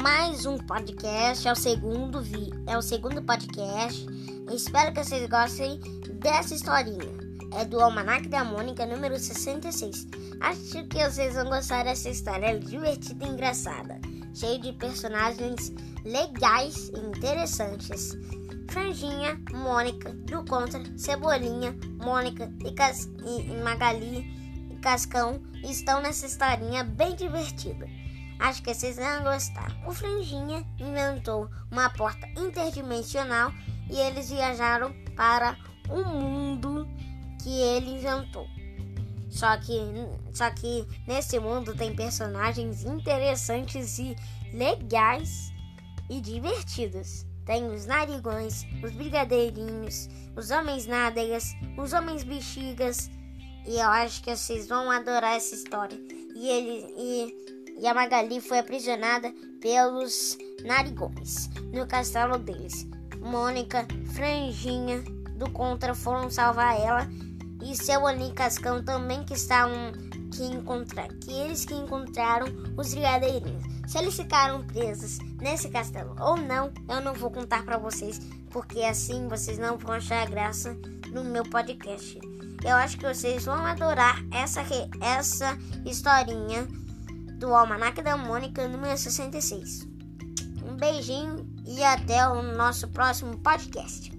mais um podcast, é o segundo vi, é o segundo podcast. Espero que vocês gostem dessa historinha. É do Almanac da Mônica, número 66. Acho que vocês vão gostar dessa história, é divertida e engraçada, cheia de personagens legais e interessantes. Franjinha, Mônica, do Contra, Cebolinha, Mônica e, Cas e Magali e Cascão estão nessa historinha bem divertida. Acho que vocês vão gostar. O Franjinha inventou uma porta interdimensional e eles viajaram para o mundo que ele inventou. Só que, só que nesse mundo tem personagens interessantes e legais e divertidos. Tem os narigões, os brigadeirinhos, os homens nádegas, os homens bexigas. E eu acho que vocês vão adorar essa história. E ele e, e a Magali foi aprisionada pelos narigões no castelo deles. Mônica, Franjinha do Contra foram salvar ela e seu Ani Cascão também que estavam que encontrar que eles que encontraram os brigadeirinhos. Se eles ficaram presos nesse castelo ou não, eu não vou contar para vocês, porque assim vocês não vão achar graça no meu podcast. Eu acho que vocês vão adorar essa essa historinha do Almanac da Mônica número 66. Um beijinho e até o nosso próximo podcast.